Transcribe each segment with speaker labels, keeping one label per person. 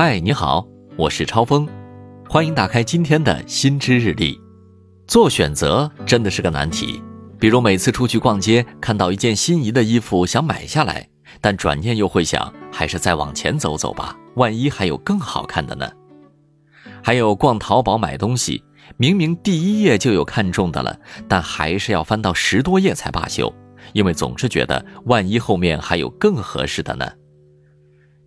Speaker 1: 嗨，你好，我是超峰，欢迎打开今天的新知日历。做选择真的是个难题，比如每次出去逛街，看到一件心仪的衣服想买下来，但转念又会想，还是再往前走走吧，万一还有更好看的呢？还有逛淘宝买东西，明明第一页就有看中的了，但还是要翻到十多页才罢休。因为总是觉得万一后面还有更合适的呢。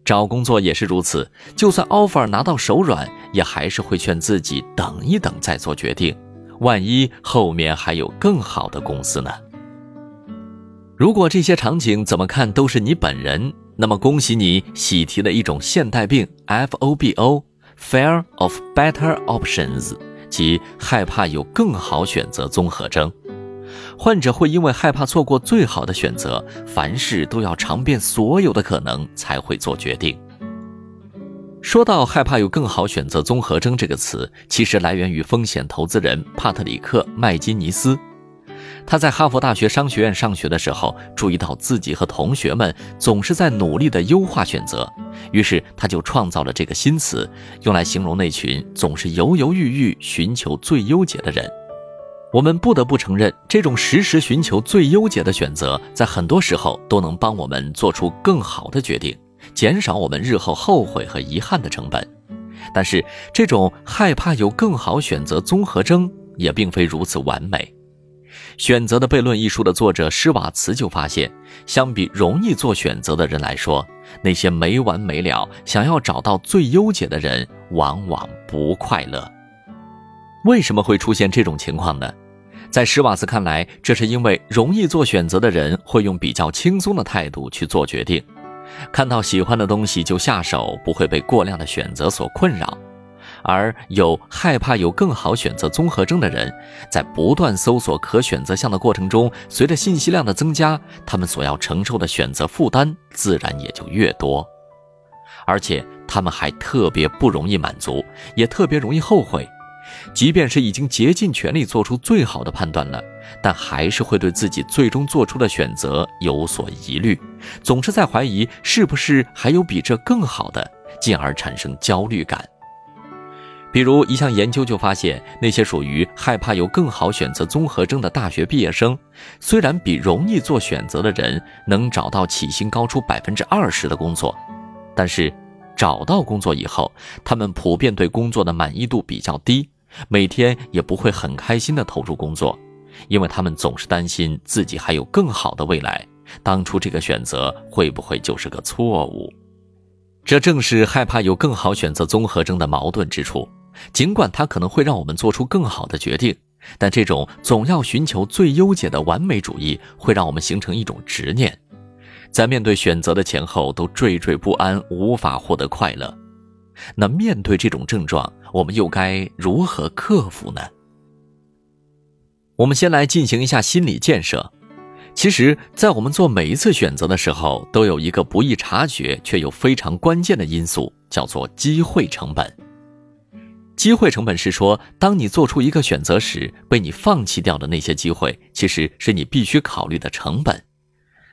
Speaker 1: 找工作也是如此，就算 offer 拿到手软，也还是会劝自己等一等再做决定，万一后面还有更好的公司呢？如果这些场景怎么看都是你本人，那么恭喜你喜提了一种现代病 FOBO（Fear of Better Options），即害怕有更好选择综合征。患者会因为害怕错过最好的选择，凡事都要尝遍所有的可能才会做决定。说到害怕有更好选择综合征这个词，其实来源于风险投资人帕特里克·麦金尼斯。他在哈佛大学商学院上学的时候，注意到自己和同学们总是在努力地优化选择，于是他就创造了这个新词，用来形容那群总是犹犹豫豫寻求最优解的人。我们不得不承认，这种时时寻求最优解的选择，在很多时候都能帮我们做出更好的决定，减少我们日后后悔和遗憾的成本。但是，这种害怕有更好选择综合征也并非如此完美。《选择的悖论》一书的作者施瓦茨就发现，相比容易做选择的人来说，那些没完没了想要找到最优解的人，往往不快乐。为什么会出现这种情况呢？在施瓦茨看来，这是因为容易做选择的人会用比较轻松的态度去做决定，看到喜欢的东西就下手，不会被过量的选择所困扰；而有害怕有更好选择综合征的人，在不断搜索可选择项的过程中，随着信息量的增加，他们所要承受的选择负担自然也就越多，而且他们还特别不容易满足，也特别容易后悔。即便是已经竭尽全力做出最好的判断了，但还是会对自己最终做出的选择有所疑虑，总是在怀疑是不是还有比这更好的，进而产生焦虑感。比如一项研究就发现，那些属于害怕有更好选择综合征的大学毕业生，虽然比容易做选择的人能找到起薪高出百分之二十的工作，但是找到工作以后，他们普遍对工作的满意度比较低。每天也不会很开心地投入工作，因为他们总是担心自己还有更好的未来，当初这个选择会不会就是个错误？这正是害怕有更好选择综合征的矛盾之处。尽管它可能会让我们做出更好的决定，但这种总要寻求最优解的完美主义，会让我们形成一种执念，在面对选择的前后都惴惴不安，无法获得快乐。那面对这种症状，我们又该如何克服呢？我们先来进行一下心理建设。其实，在我们做每一次选择的时候，都有一个不易察觉却又非常关键的因素，叫做机会成本。机会成本是说，当你做出一个选择时，被你放弃掉的那些机会，其实是你必须考虑的成本。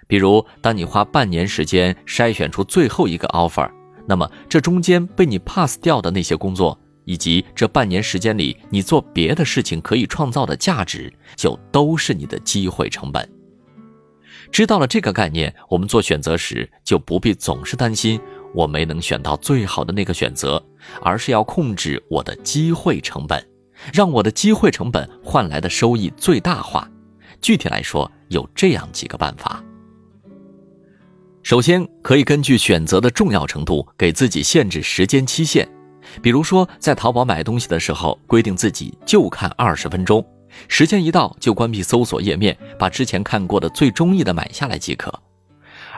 Speaker 1: 比如，当你花半年时间筛选出最后一个 offer。那么，这中间被你 pass 掉的那些工作，以及这半年时间里你做别的事情可以创造的价值，就都是你的机会成本。知道了这个概念，我们做选择时就不必总是担心我没能选到最好的那个选择，而是要控制我的机会成本，让我的机会成本换来的收益最大化。具体来说，有这样几个办法。首先，可以根据选择的重要程度，给自己限制时间期限。比如说，在淘宝买东西的时候，规定自己就看二十分钟，时间一到就关闭搜索页面，把之前看过的最中意的买下来即可。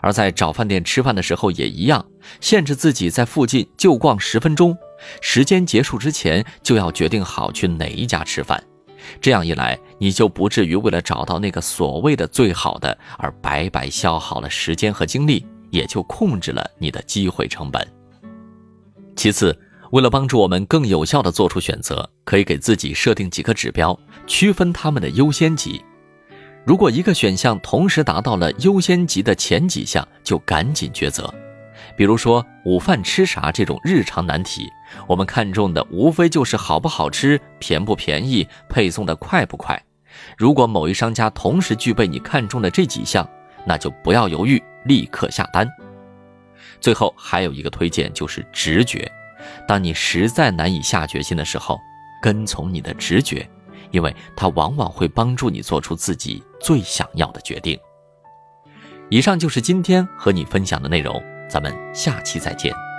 Speaker 1: 而在找饭店吃饭的时候也一样，限制自己在附近就逛十分钟，时间结束之前就要决定好去哪一家吃饭。这样一来，你就不至于为了找到那个所谓的最好的而白白消耗了时间和精力，也就控制了你的机会成本。其次，为了帮助我们更有效地做出选择，可以给自己设定几个指标，区分他们的优先级。如果一个选项同时达到了优先级的前几项，就赶紧抉择，比如说午饭吃啥这种日常难题，我们看中的无非就是好不好吃、便不便宜、配送的快不快。如果某一商家同时具备你看中的这几项，那就不要犹豫，立刻下单。最后还有一个推荐就是直觉，当你实在难以下决心的时候，跟从你的直觉，因为它往往会帮助你做出自己最想要的决定。以上就是今天和你分享的内容，咱们下期再见。